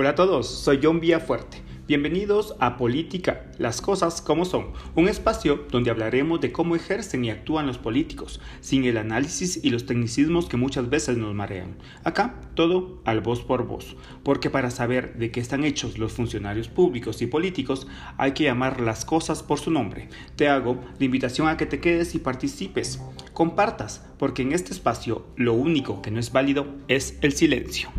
Hola a todos, soy John Villafuerte. Bienvenidos a Política, las cosas como son, un espacio donde hablaremos de cómo ejercen y actúan los políticos, sin el análisis y los tecnicismos que muchas veces nos marean. Acá todo al voz por voz, porque para saber de qué están hechos los funcionarios públicos y políticos hay que llamar las cosas por su nombre. Te hago la invitación a que te quedes y participes, compartas, porque en este espacio lo único que no es válido es el silencio.